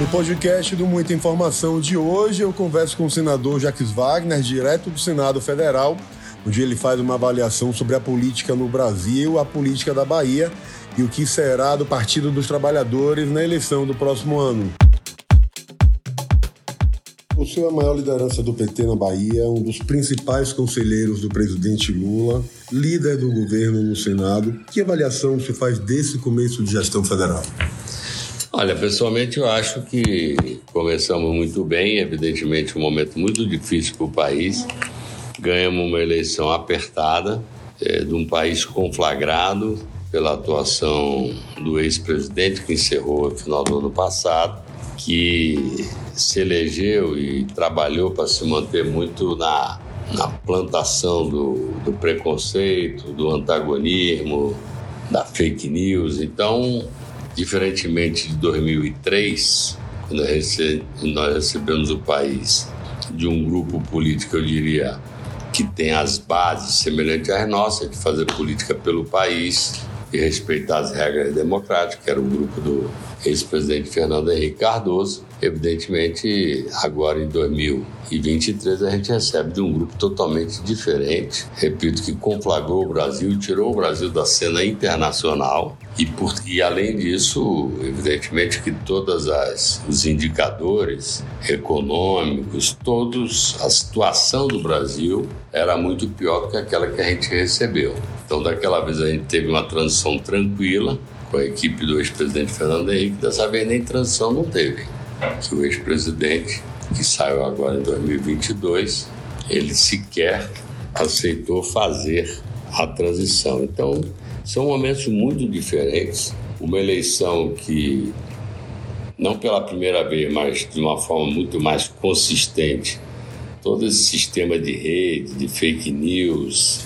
No podcast do Muita Informação de hoje, eu converso com o senador Jacques Wagner, direto do Senado Federal, onde ele faz uma avaliação sobre a política no Brasil, a política da Bahia e o que será do Partido dos Trabalhadores na eleição do próximo ano. O senhor é a maior liderança do PT na Bahia, um dos principais conselheiros do presidente Lula, líder do governo no Senado. Que avaliação se faz desse começo de gestão federal? Olha, pessoalmente eu acho que começamos muito bem, evidentemente um momento muito difícil para o país. Ganhamos uma eleição apertada, é, de um país conflagrado pela atuação do ex-presidente que encerrou no final do ano passado, que se elegeu e trabalhou para se manter muito na, na plantação do, do preconceito, do antagonismo, da fake news. Então, Diferentemente de 2003, quando nós recebemos o país de um grupo político, eu diria, que tem as bases semelhantes às nossas, de fazer política pelo país e respeitar as regras democráticas, que era o grupo do ex-presidente Fernando Henrique Cardoso. Evidentemente, agora em 2023, a gente recebe de um grupo totalmente diferente. Repito que conflagrou o Brasil, tirou o Brasil da cena internacional e, por, e além disso, evidentemente que todos os indicadores econômicos, todos a situação do Brasil era muito pior do que aquela que a gente recebeu. Então, daquela vez a gente teve uma transição tranquila, com a equipe do ex-presidente Fernando Henrique, dessa vez nem transição não teve. Que o ex-presidente, que saiu agora em 2022, ele sequer aceitou fazer a transição. Então, são momentos muito diferentes. Uma eleição que, não pela primeira vez, mas de uma forma muito mais consistente, todo esse sistema de rede, de fake news,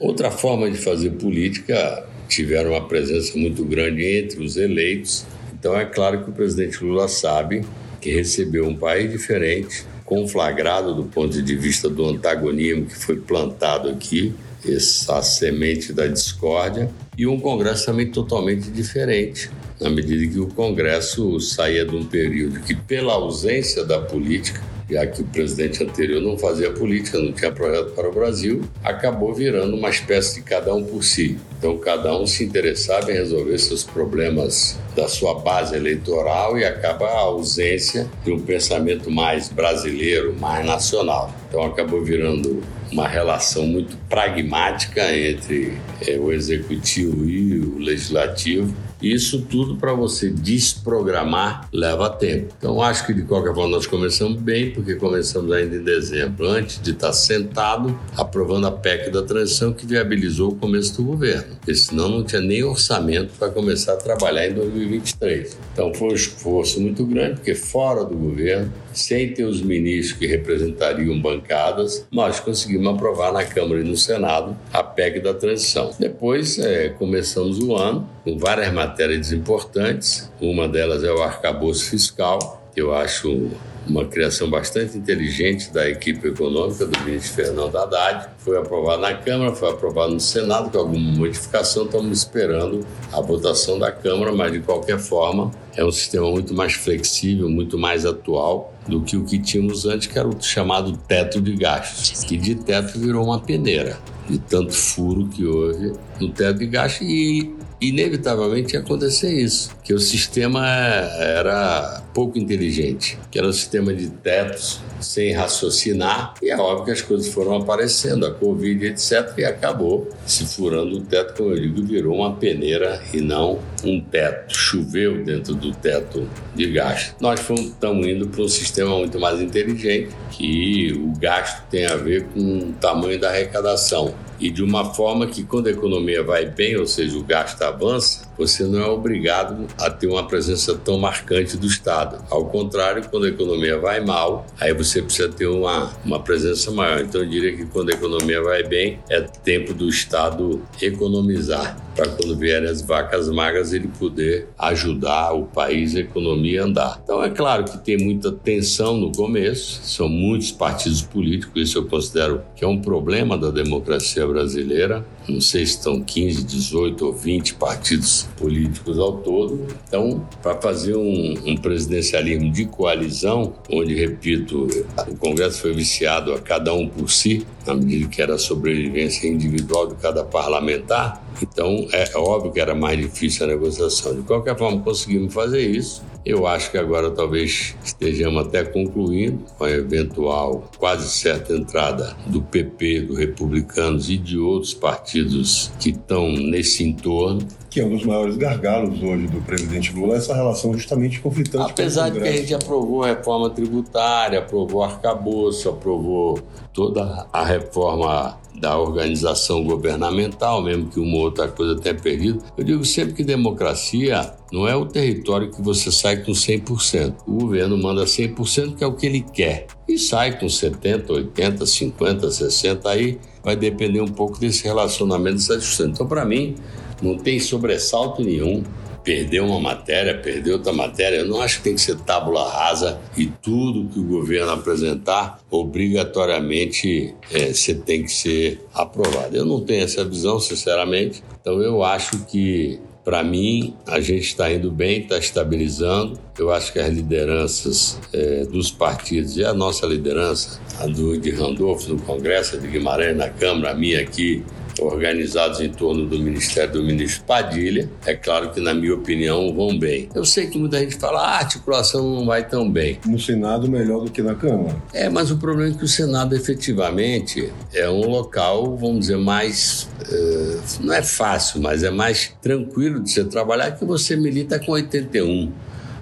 outra forma de fazer política tiveram uma presença muito grande entre os eleitos. Então é claro que o presidente Lula sabe que recebeu um país diferente, conflagrado do ponto de vista do antagonismo que foi plantado aqui, essa semente da discórdia, e um Congresso também totalmente diferente, na medida que o Congresso saía de um período que, pela ausência da política, já que o presidente anterior não fazia política, não tinha projeto para o Brasil, acabou virando uma espécie de cada um por si. Então, cada um se interessava em resolver seus problemas da sua base eleitoral e acaba a ausência de um pensamento mais brasileiro, mais nacional. Então, acabou virando uma relação muito pragmática entre é, o executivo e o legislativo isso tudo para você desprogramar leva tempo. Então, acho que de qualquer forma nós começamos bem, porque começamos ainda em dezembro, antes de estar sentado aprovando a PEC da transição que viabilizou o começo do governo. Porque senão não tinha nem orçamento para começar a trabalhar em 2023. Então, foi um esforço muito grande, porque fora do governo, sem ter os ministros que representariam bancadas, nós conseguimos aprovar na Câmara e no Senado a PEC da transição. Depois, é, começamos o ano com várias matérias importantes. Uma delas é o arcabouço fiscal, que eu acho uma criação bastante inteligente da equipe econômica do ministro Fernando Haddad. Foi aprovado na Câmara, foi aprovado no Senado com alguma modificação. Estamos esperando a votação da Câmara, mas de qualquer forma é um sistema muito mais flexível, muito mais atual do que o que tínhamos antes, que era o chamado teto de gastos, que de teto virou uma peneira, de tanto furo que houve no teto de gastos e inevitavelmente ia acontecer isso, que o sistema era pouco inteligente, que era um sistema de tetos sem raciocinar, e é óbvio que as coisas foram aparecendo, a Covid, etc., e acabou se furando o teto, como eu digo, virou uma peneira e não um teto. Choveu dentro do teto de gasto. Nós estamos indo para um sistema muito mais inteligente, que o gasto tem a ver com o tamanho da arrecadação e de uma forma que quando a economia vai bem, ou seja, o gasto avança, você não é obrigado a ter uma presença tão marcante do Estado. Ao contrário, quando a economia vai mal, aí você precisa ter uma, uma presença maior. Então eu diria que quando a economia vai bem, é tempo do Estado economizar para quando vierem as vacas magras ele poder ajudar o país, a economia a andar. Então é claro que tem muita tensão no começo, são muitos partidos políticos, isso eu considero que é um problema da democracia brasileira. Não sei se estão 15, 18 ou 20 partidos políticos ao todo. Então, para fazer um, um, presidencialismo de coalizão, onde, repito, o Congresso foi viciado a cada um por si, na medida que era a sobrevivência individual de cada parlamentar, então é óbvio que era mais difícil a negociação. De qualquer forma, conseguimos fazer isso. Eu acho que agora talvez estejamos até concluindo com a eventual quase certa entrada do PP, do Republicanos e de outros partidos que estão nesse entorno. Que é um dos maiores gargalos hoje do presidente Lula, essa relação justamente conflitante Apesar de que a gente aprovou a reforma tributária, aprovou arcabouço, aprovou toda a reforma da organização governamental, mesmo que uma outra coisa tenha perdido. Eu digo sempre que democracia não é o território que você sai com 100%. O governo manda 100%, que é o que ele quer. E sai com 70, 80, 50, 60, aí vai depender um pouco desse relacionamento dessa discussão. Então, para mim, não tem sobressalto nenhum perder uma matéria, perder outra matéria. Eu não acho que tem que ser tábula rasa e tudo que o governo apresentar, obrigatoriamente, é, você tem que ser aprovado. Eu não tenho essa visão, sinceramente. Então, eu acho que para mim, a gente está indo bem, está estabilizando. Eu acho que as lideranças é, dos partidos e a nossa liderança, a do de Randolfo no Congresso, a de Guimarães na Câmara, a minha aqui organizados em torno do Ministério do Ministro Padilha, é claro que, na minha opinião, vão bem. Eu sei que muita gente fala, ah, a articulação não vai tão bem. No Senado, melhor do que na Câmara. É, mas o problema é que o Senado, efetivamente, é um local, vamos dizer, mais. Uh, não é fácil, mas é mais tranquilo de você trabalhar que você milita com 81.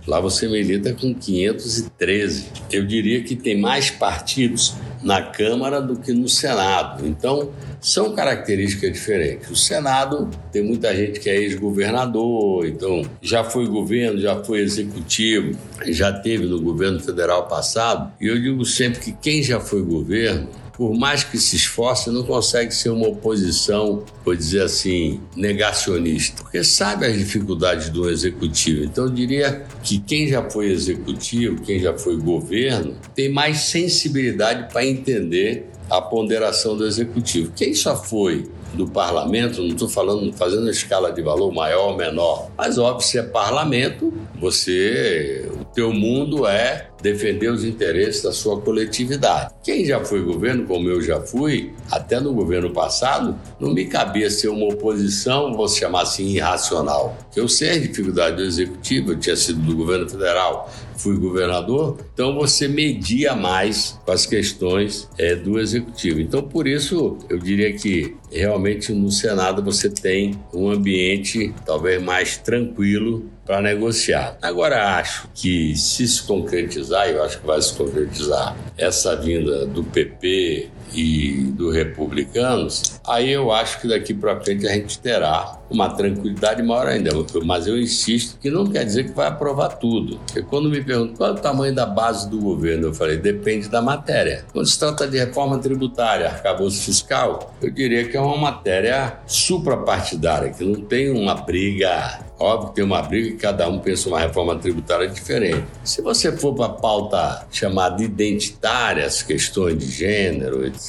Lá você milita com 513. Eu diria que tem mais partidos na Câmara do que no Senado. Então, são características diferentes. O Senado tem muita gente que é ex-governador, então já foi governo, já foi executivo, já teve no governo federal passado. E eu digo sempre que quem já foi governo por mais que se esforce, não consegue ser uma oposição, vou dizer assim, negacionista, porque sabe as dificuldades do executivo. Então, eu diria que quem já foi executivo, quem já foi governo, tem mais sensibilidade para entender a ponderação do executivo. Quem só foi do parlamento, não estou falando fazendo escala de valor maior ou menor, mas óbvio, se é parlamento, você, teu mundo é defender os interesses da sua coletividade. Quem já foi governo, como eu já fui, até no governo passado, não me cabia ser uma oposição, vou chamar assim, irracional. Eu sei a dificuldade do executivo, eu tinha sido do governo federal, fui governador, então você media mais com as questões é, do executivo. Então, por isso, eu diria que realmente no Senado você tem um ambiente talvez mais tranquilo para negociar. Agora, acho que se se concretizar, eu acho que vai se concretizar, essa vinda do PP e do Republicanos, aí eu acho que daqui para frente a gente terá uma tranquilidade maior ainda. Mas eu insisto que não quer dizer que vai aprovar tudo. Porque quando me perguntam qual é o tamanho da base do governo, eu falei, depende da matéria. Quando se trata de reforma tributária, arcabouço fiscal, eu diria que é uma matéria suprapartidária, que não tem uma briga Óbvio que tem uma briga e cada um pensa uma reforma tributária diferente. Se você for para a pauta chamada identitária, as questões de gênero, etc.,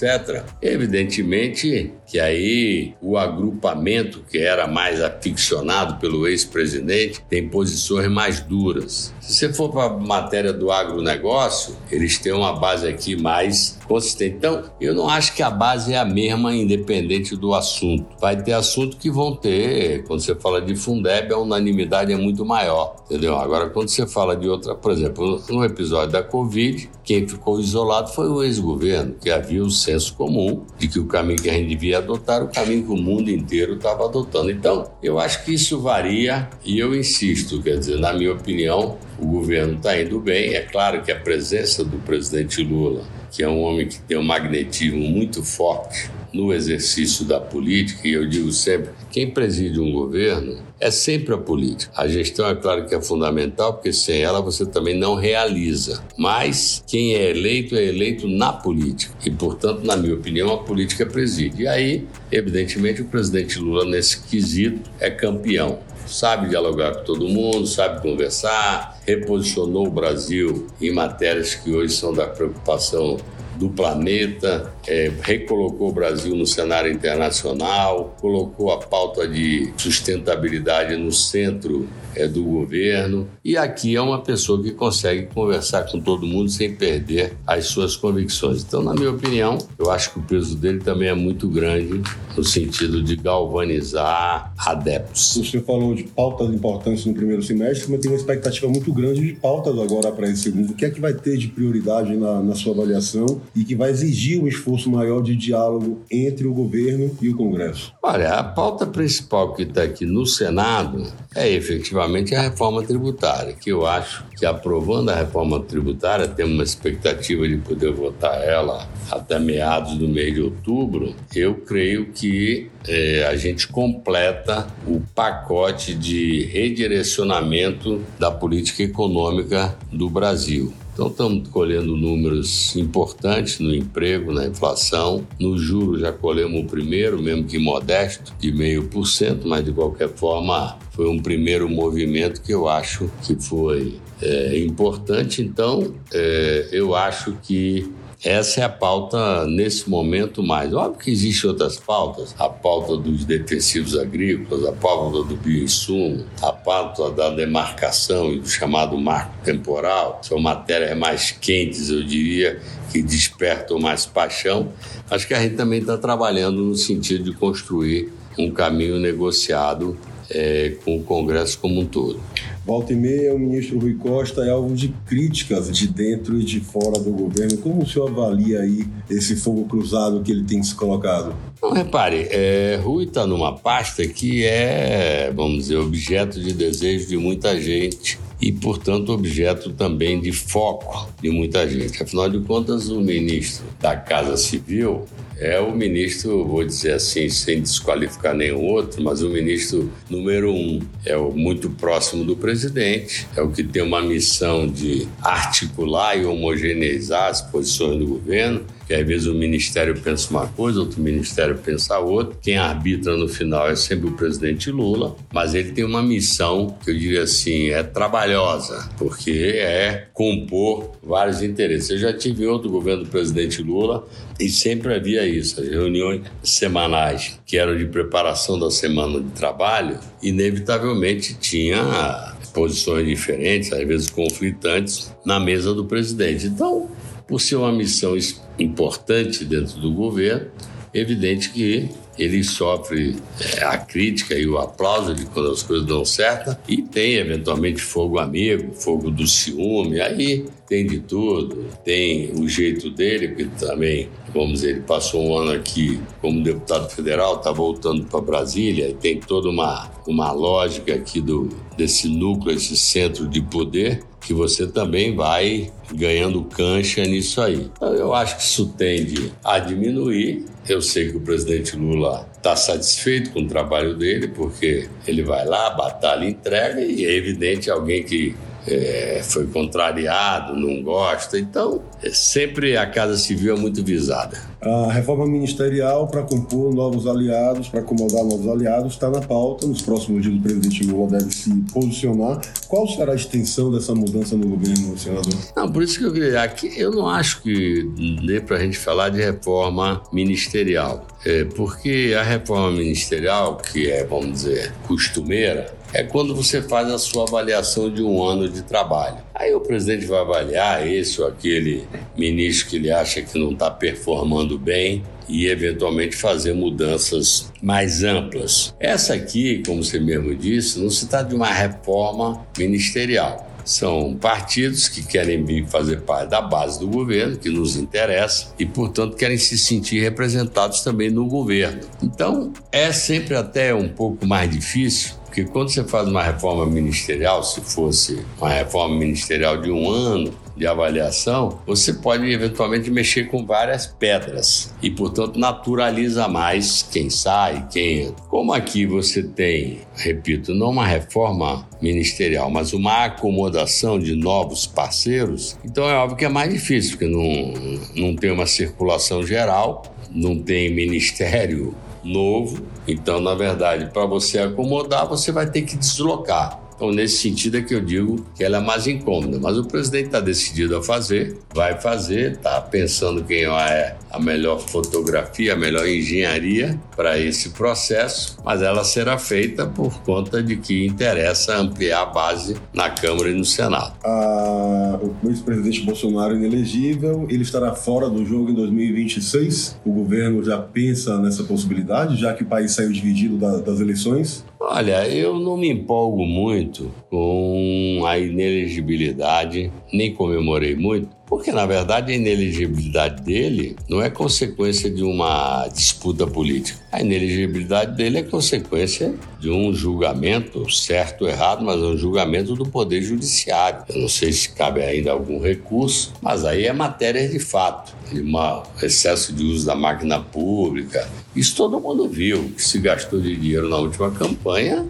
evidentemente que aí o agrupamento que era mais aficionado pelo ex-presidente tem posições mais duras. Se você for para a matéria do agronegócio, eles têm uma base aqui mais consistente. Então, eu não acho que a base é a mesma, independente do assunto. Vai ter assunto que vão ter, quando você fala de Fundeb, a unanimidade é muito maior, entendeu? Agora, quando você fala de outra, por exemplo, no episódio da Covid, quem ficou isolado foi o ex-governo, que havia o senso comum de que o caminho que a gente devia adotar o caminho que o mundo inteiro estava adotando. Então, eu acho que isso varia e eu insisto, quer dizer, na minha opinião, o governo está indo bem. É claro que a presença do presidente Lula, que é um homem que tem um magnetismo muito forte no exercício da política, e eu digo sempre: quem preside um governo é sempre a política. A gestão, é claro que é fundamental, porque sem ela você também não realiza. Mas quem é eleito é eleito na política. E, portanto, na minha opinião, a política preside. E aí, evidentemente, o presidente Lula, nesse quesito, é campeão sabe dialogar com todo mundo, sabe conversar, reposicionou o Brasil em matérias que hoje são da preocupação do planeta, é, recolocou o Brasil no cenário internacional, colocou a pauta de sustentabilidade no centro é do governo. E aqui é uma pessoa que consegue conversar com todo mundo sem perder as suas convicções. Então, na minha opinião, eu acho que o peso dele também é muito grande no sentido de galvanizar adeptos. Senhor falou de pautas importantes no primeiro semestre, mas tem uma expectativa muito grande de pautas agora para esse segundo. O que é que vai ter de prioridade na, na sua avaliação e que vai exigir um esforço maior de diálogo entre o governo e o Congresso? Olha, a pauta principal que está aqui no Senado é efetivamente a reforma tributária, que eu acho que aprovando a reforma tributária, temos uma expectativa de poder votar ela até meados do mês de outubro, eu creio que é, a gente completa o pacote de redirecionamento da política econômica do Brasil. Então, estamos colhendo números importantes no emprego, na inflação. No juro, já colhemos o primeiro, mesmo que modesto, de meio por cento, mas de qualquer forma foi um primeiro movimento que eu acho que foi é, importante. Então, é, eu acho que essa é a pauta nesse momento mais. Óbvio que existem outras pautas, a pauta dos defensivos agrícolas, a pauta do bioinsumo, a pauta da demarcação e do chamado marco temporal, são matérias mais quentes, eu diria, que despertam mais paixão. Acho que a gente também está trabalhando no sentido de construir um caminho negociado é, com o Congresso como um todo. Volta e meia, o ministro Rui Costa é alvo de críticas de dentro e de fora do governo. Como o senhor avalia aí esse fogo cruzado que ele tem se colocado? Não, repare, é, Rui está numa pasta que é, vamos dizer, objeto de desejo de muita gente e, portanto, objeto também de foco de muita gente. Afinal de contas, o ministro da Casa Civil é o ministro, vou dizer assim, sem desqualificar nenhum outro, mas o ministro número um. É o muito próximo do presidente, é o que tem uma missão de articular e homogeneizar as posições do governo às vezes o ministério pensa uma coisa, outro ministério pensa outra. Quem arbitra no final é sempre o presidente Lula, mas ele tem uma missão que eu diria assim, é trabalhosa, porque é compor vários interesses. Eu já tive outro governo do presidente Lula e sempre havia isso, as reuniões semanais que eram de preparação da semana de trabalho, inevitavelmente tinha posições diferentes, às vezes conflitantes, na mesa do presidente. Então, por ser uma missão importante dentro do governo, é evidente que ele sofre é, a crítica e o aplauso de quando as coisas dão certo e tem eventualmente fogo amigo, fogo do ciúme, aí tem de tudo, tem o jeito dele, que também, vamos dizer, ele passou um ano aqui como deputado federal, está voltando para Brasília e tem toda uma, uma lógica aqui do, desse núcleo, esse centro de poder que você também vai ganhando cancha nisso aí. Então, eu acho que isso tende a diminuir. Eu sei que o presidente Lula está satisfeito com o trabalho dele, porque ele vai lá, batalha, entrega, e é evidente alguém que é, foi contrariado, não gosta. Então, é, sempre a Casa Civil é muito visada. A reforma ministerial para compor novos aliados, para acomodar novos aliados, está na pauta. Nos próximos dias, o presidente Lula deve se posicionar. Qual será a extensão dessa mudança no governo, senador? Não, por isso que eu queria. Aqui, eu não acho que dê para a gente falar de reforma ministerial. É, porque a reforma ministerial, que é, vamos dizer, costumeira, é quando você faz a sua avaliação de um ano de trabalho. Aí o presidente vai avaliar esse ou aquele ministro que ele acha que não está performando bem e eventualmente fazer mudanças mais amplas. Essa aqui, como você mesmo disse, não se trata de uma reforma ministerial. São partidos que querem fazer parte da base do governo, que nos interessa, e, portanto, querem se sentir representados também no governo. Então, é sempre até um pouco mais difícil porque quando você faz uma reforma ministerial, se fosse uma reforma ministerial de um ano de avaliação, você pode eventualmente mexer com várias pedras e, portanto, naturaliza mais quem sai, quem entra. Como aqui você tem, repito, não uma reforma ministerial, mas uma acomodação de novos parceiros, então é óbvio que é mais difícil, porque não, não tem uma circulação geral, não tem ministério novo. Então, na verdade, para você acomodar, você vai ter que deslocar. Então, nesse sentido é que eu digo que ela é mais incômoda. Mas o presidente está decidido a fazer, vai fazer, está pensando quem é a melhor fotografia, a melhor engenharia para esse processo, mas ela será feita por conta de que interessa ampliar a base na Câmara e no Senado. Ah, o ex-presidente Bolsonaro inelegível, ele estará fora do jogo em 2026? O governo já pensa nessa possibilidade, já que o país saiu dividido da, das eleições? Olha, eu não me empolgo muito com a inelegibilidade, nem comemorei muito, porque na verdade a inelegibilidade dele não é consequência de uma disputa política. A inelegibilidade dele é consequência de um julgamento, certo ou errado, mas é um julgamento do Poder Judiciário. Eu não sei se cabe ainda algum recurso, mas aí é matéria de fato. De um excesso de uso da máquina pública. Isso todo mundo viu. que se gastou de dinheiro na última campanha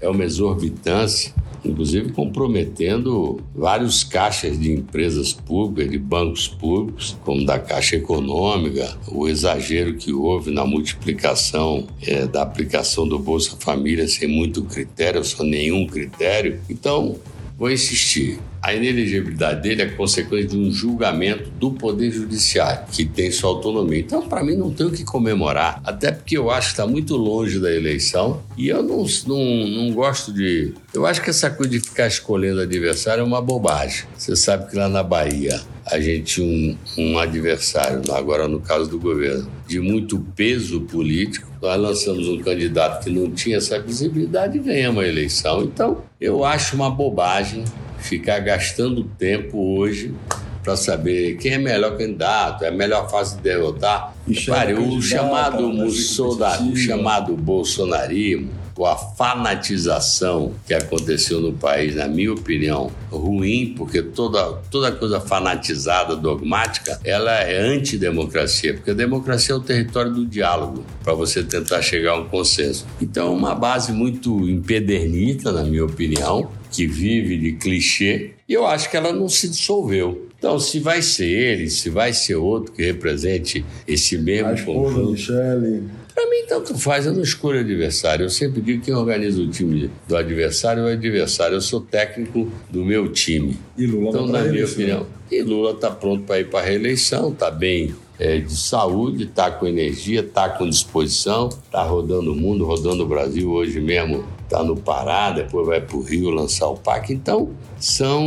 é uma exorbitância inclusive comprometendo vários caixas de empresas públicas, de bancos públicos, como da Caixa Econômica, o exagero que houve na multiplicação é, da aplicação do Bolsa Família sem muito critério, só nenhum critério. Então, vou insistir. A inelegibilidade dele é consequência de um julgamento do Poder Judiciário, que tem sua autonomia. Então, para mim, não tem o que comemorar, até porque eu acho que está muito longe da eleição e eu não, não, não gosto de. Eu acho que essa coisa de ficar escolhendo adversário é uma bobagem. Você sabe que lá na Bahia a gente tinha um, um adversário, agora no caso do governo, de muito peso político. Nós lançamos um candidato que não tinha essa visibilidade e ganhamos a eleição. Então, eu acho uma bobagem ficar gastando tempo hoje para saber quem é melhor candidato, é a melhor fase de derrotar. Pare, o chamado, o chamado bolsonarismo, ou a fanatização que aconteceu no país, na minha opinião, ruim, porque toda, toda coisa fanatizada, dogmática, ela é antidemocracia, porque a democracia é o território do diálogo, para você tentar chegar a um consenso. Então, é uma base muito empedernita, na minha opinião, que vive de clichê, e eu acho que ela não se dissolveu. Então, se vai ser ele, se vai ser outro que represente esse mesmo a conjunto. Michele. Para mim, tanto faz, eu não escolho adversário. Eu sempre digo que quem organiza o time do adversário é o adversário. Eu sou técnico do meu time. E Lula Então, tá na minha opinião, e Lula está pronto para ir para a reeleição, está bem é, de saúde, está com energia, está com disposição, está rodando o mundo, rodando o Brasil. Hoje mesmo está no Pará, depois vai para o Rio lançar o PAC. Então, são.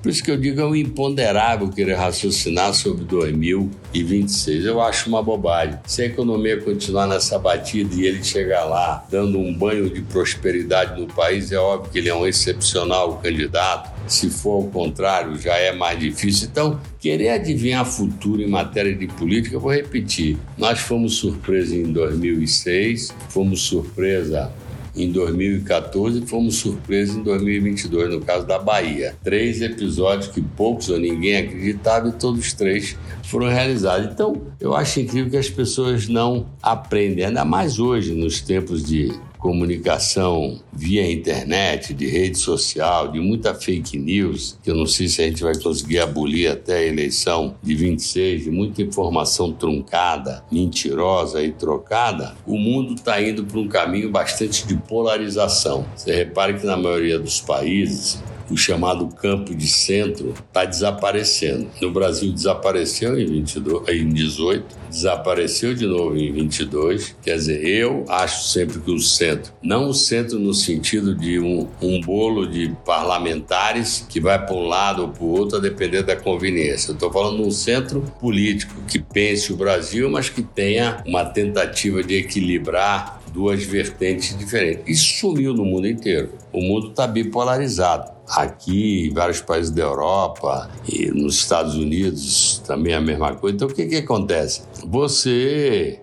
Por isso que eu digo é um imponderável querer raciocinar sobre 2026. Eu acho uma bobagem. Se a economia continuar nessa batida e ele chegar lá dando um banho de prosperidade no país, é óbvio que ele é um excepcional candidato. Se for o contrário, já é mais difícil. Então, querer adivinhar futuro em matéria de política, vou repetir. Nós fomos surpresa em 2006, fomos surpresa em 2014 e fomos surpresos em 2022, no caso da Bahia. Três episódios que poucos ou ninguém acreditava e todos três foram realizados. Então, eu acho incrível que as pessoas não aprendem, ainda mais hoje, nos tempos de comunicação via internet, de rede social, de muita fake news, que eu não sei se a gente vai conseguir abolir até a eleição de 26, de muita informação truncada, mentirosa e trocada, o mundo está indo para um caminho bastante de polarização. Você repare que na maioria dos países, o chamado campo de centro está desaparecendo. No Brasil desapareceu em 22, em 18, desapareceu de novo em 22. Quer dizer, eu acho sempre que o centro, não o centro no sentido de um, um bolo de parlamentares que vai para um lado ou para o outro a depender da conveniência. Estou falando de um centro político que pense o Brasil, mas que tenha uma tentativa de equilibrar duas vertentes diferentes. Isso sumiu no mundo inteiro. O mundo está bipolarizado. Aqui, em vários países da Europa e nos Estados Unidos também é a mesma coisa. Então, o que, que acontece? Você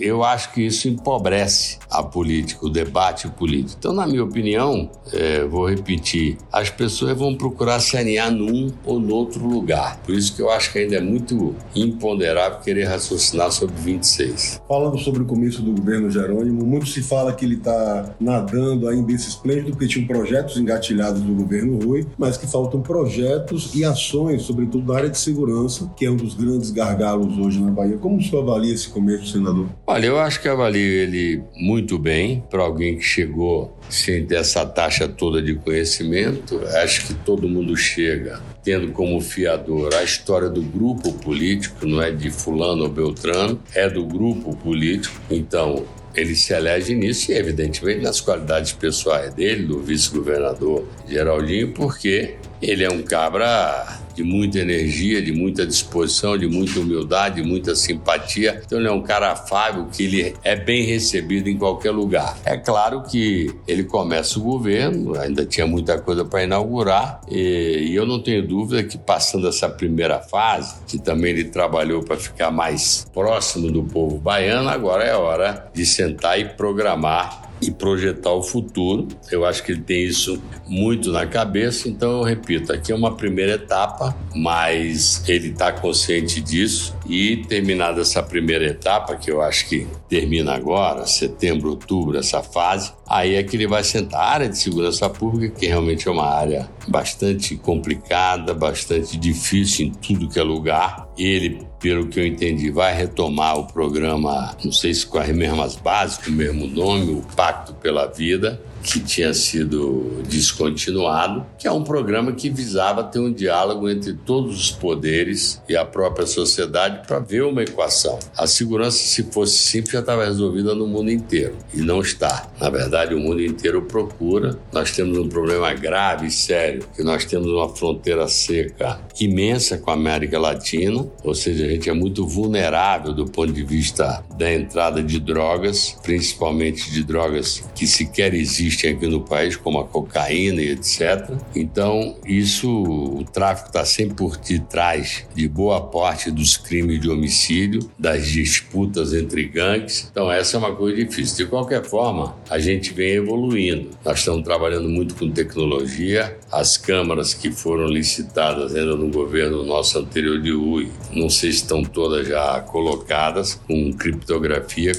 eu acho que isso empobrece a política, o debate político. Então, na minha opinião, é, vou repetir, as pessoas vão procurar se alinhar num ou no outro lugar. Por isso que eu acho que ainda é muito imponderável querer raciocinar sobre 26. Falando sobre o começo do governo Jerônimo, muito se fala que ele está nadando ainda esse esplêndido, porque tinham projetos engatilhados do governo Rui, mas que faltam projetos e ações, sobretudo na área de segurança, que é um dos grandes gargalos hoje na Bahia. Como o senhor avalia esse começo, senador? Olha, eu acho que avalio ele muito bem para alguém que chegou sem ter essa taxa toda de conhecimento. Acho que todo mundo chega tendo como fiador a história do grupo político, não é de fulano ou beltrano, é do grupo político. Então, ele se elege nisso e, evidentemente, nas qualidades pessoais dele, do vice-governador Geraldinho, porque ele é um cabra de muita energia, de muita disposição, de muita humildade, de muita simpatia. Então ele é um cara afável que ele é bem recebido em qualquer lugar. É claro que ele começa o governo, ainda tinha muita coisa para inaugurar e, e eu não tenho dúvida que passando essa primeira fase, que também ele trabalhou para ficar mais próximo do povo baiano, agora é hora de sentar e programar e projetar o futuro. Eu acho que ele tem isso muito na cabeça, então eu repito, aqui é uma primeira etapa, mas ele está consciente disso e terminada essa primeira etapa, que eu acho que termina agora, setembro, outubro, essa fase, aí é que ele vai sentar. A área de segurança pública, que realmente é uma área bastante complicada, bastante difícil em tudo que é lugar. Ele, pelo que eu entendi, vai retomar o programa, não sei se com as mesmas bases, com o mesmo nome, o Pacto pela Vida, que tinha sido descontinuado, que é um programa que visava ter um diálogo entre todos os poderes e a própria sociedade para ver uma equação. A segurança, se fosse simples, já estava resolvida no mundo inteiro e não está. Na verdade, o mundo inteiro procura. Nós temos um problema grave e sério, que nós temos uma fronteira seca imensa com a América Latina, ou seja, a gente é muito vulnerável do ponto de vista da entrada de drogas, principalmente de drogas que sequer existem aqui no país, como a cocaína e etc. Então, isso, o tráfico está sempre por detrás de boa parte dos crimes de homicídio, das disputas entre gangues. Então, essa é uma coisa difícil. De qualquer forma, a gente vem evoluindo. Nós estamos trabalhando muito com tecnologia. As câmaras que foram licitadas ainda no governo nosso anterior de UI, não sei se estão todas já colocadas, com criptografia,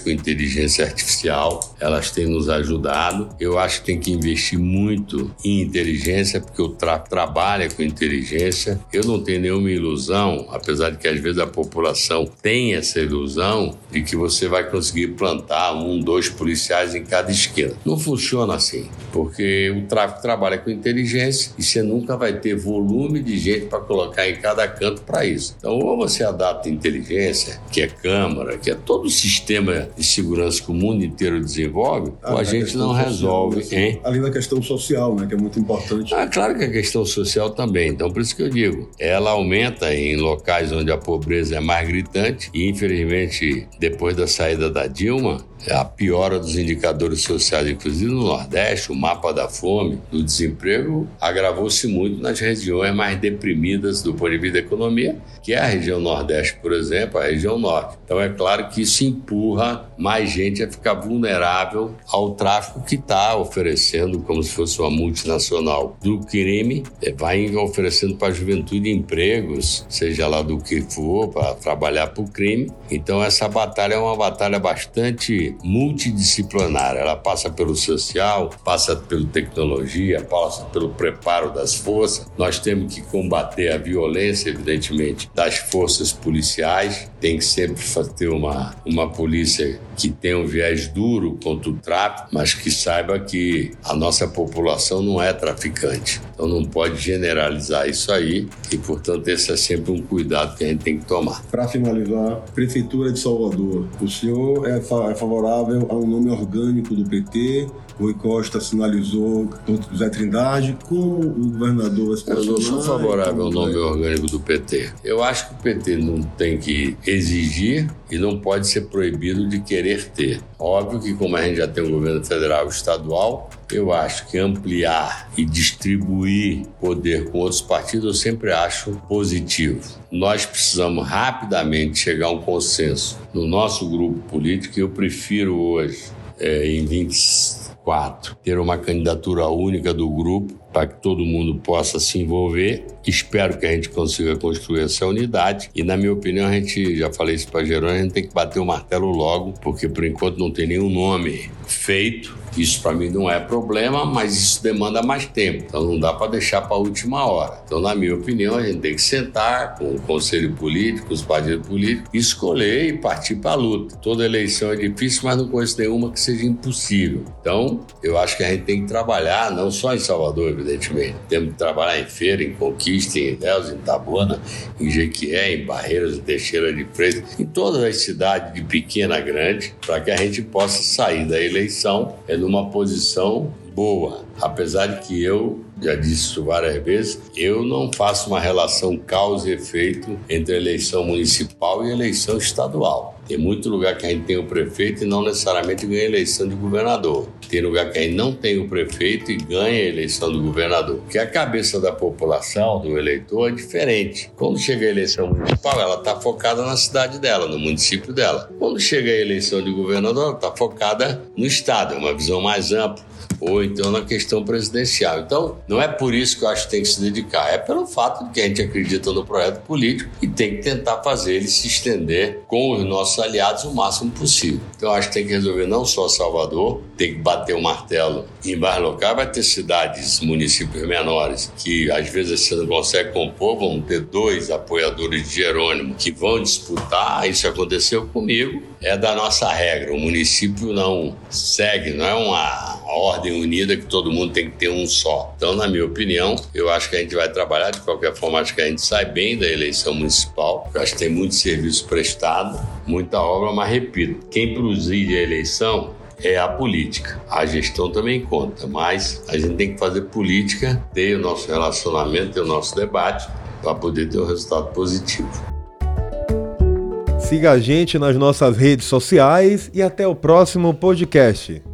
com inteligência artificial. Elas têm nos ajudado. Eu acho que tem que investir muito em inteligência, porque o tráfico trabalha com inteligência. Eu não tenho nenhuma ilusão, apesar de que às vezes a população tem essa ilusão de que você vai conseguir plantar um, dois policiais em cada esquina. Não funciona assim, porque o tráfico trabalha com inteligência e você nunca vai ter volume de gente para colocar em cada canto para isso. Então, ou você adapta inteligência, que é câmara, que é todo sistema de segurança que o mundo inteiro desenvolve, ah, a gente não resolve resolve. Hein? Além da questão social, né, que é muito importante. Ah, claro que a questão social também. Então, por isso que eu digo, ela aumenta em locais onde a pobreza é mais gritante e, infelizmente, depois da saída da Dilma, a piora dos indicadores sociais, inclusive no Nordeste, o mapa da fome, do desemprego, agravou-se muito nas regiões mais deprimidas do ponto de vista da economia, que é a região Nordeste, por exemplo, a região Norte. Então é claro que isso empurra mais gente a ficar vulnerável ao tráfico que está oferecendo, como se fosse uma multinacional do crime, é, vai oferecendo para a juventude empregos, seja lá do que for, para trabalhar para o crime. Então essa batalha é uma batalha bastante multidisciplinar. Ela passa pelo social, passa pela tecnologia, passa pelo preparo das forças. Nós temos que combater a violência, evidentemente, das forças policiais. Tem que sempre ter uma, uma polícia que tenha um viés duro contra o tráfico, mas que saiba que a nossa população não é traficante. Então não pode generalizar isso aí e, portanto, esse é sempre um cuidado que a gente tem que tomar. Para finalizar, Prefeitura de Salvador, o senhor é, é favorável ao nome orgânico do PT. Rui Costa sinalizou Zé Trindade. Como o governador Eu não sou favorável ao nome orgânico do PT. Eu acho que o PT não tem que exigir e não pode ser proibido de querer ter. Óbvio que, como a gente já tem um governo federal e estadual, eu acho que ampliar e distribuir poder com outros partidos eu sempre acho positivo. Nós precisamos rapidamente chegar a um consenso no nosso grupo político e eu prefiro hoje, é, em 24, ter uma candidatura única do grupo para que todo mundo possa se envolver. Espero que a gente consiga construir essa unidade. E, na minha opinião, a gente, já falei isso para Gerônimo, a gente tem que bater o martelo logo, porque por enquanto não tem nenhum nome feito Isso para mim não é problema, mas isso demanda mais tempo. Então não dá para deixar para a última hora. Então, na minha opinião, a gente tem que sentar com o conselho político, os partidos políticos, escolher e partir para a luta. Toda eleição é difícil, mas não conheço nenhuma que seja impossível. Então, eu acho que a gente tem que trabalhar, não só em Salvador, evidentemente. Temos que trabalhar em Feira, em Conquista, em Ilhéus, em Tabuna, em Jequié, em Barreiras, em Teixeira de Freitas, em todas as cidades de pequena a grande, para que a gente possa sair da eleição é numa posição boa. Apesar de que eu, já disse isso várias vezes, eu não faço uma relação causa e efeito entre eleição municipal e eleição estadual. Tem muito lugar que a gente tem o prefeito e não necessariamente ganha eleição de governador. Tem lugar que a gente não tem o prefeito e ganha a eleição do governador. Porque a cabeça da população, do eleitor, é diferente. Quando chega a eleição municipal, ela está focada na cidade dela, no município dela. Quando chega a eleição de governador, ela está focada no estado, é uma visão mais ampla ou então na questão presidencial. Então, não é por isso que eu acho que tem que se dedicar, é pelo fato de que a gente acredita no projeto político e tem que tentar fazer ele se estender com os nossos aliados o máximo possível. Então, acho que tem que resolver não só Salvador, tem que bater o martelo em mais locais, vai ter cidades, municípios menores que às vezes você não consegue compor, vão ter dois apoiadores de Jerônimo que vão disputar, isso aconteceu comigo, é da nossa regra, o município não segue, não é uma a ordem unida que todo mundo tem que ter um só. Então, na minha opinião, eu acho que a gente vai trabalhar de qualquer forma, acho que a gente sai bem da eleição municipal. Eu acho que tem muito serviço prestado, muita obra, mas repito, quem preside a eleição é a política. A gestão também conta, mas a gente tem que fazer política, ter o nosso relacionamento, ter o nosso debate para poder ter um resultado positivo. Siga a gente nas nossas redes sociais e até o próximo podcast.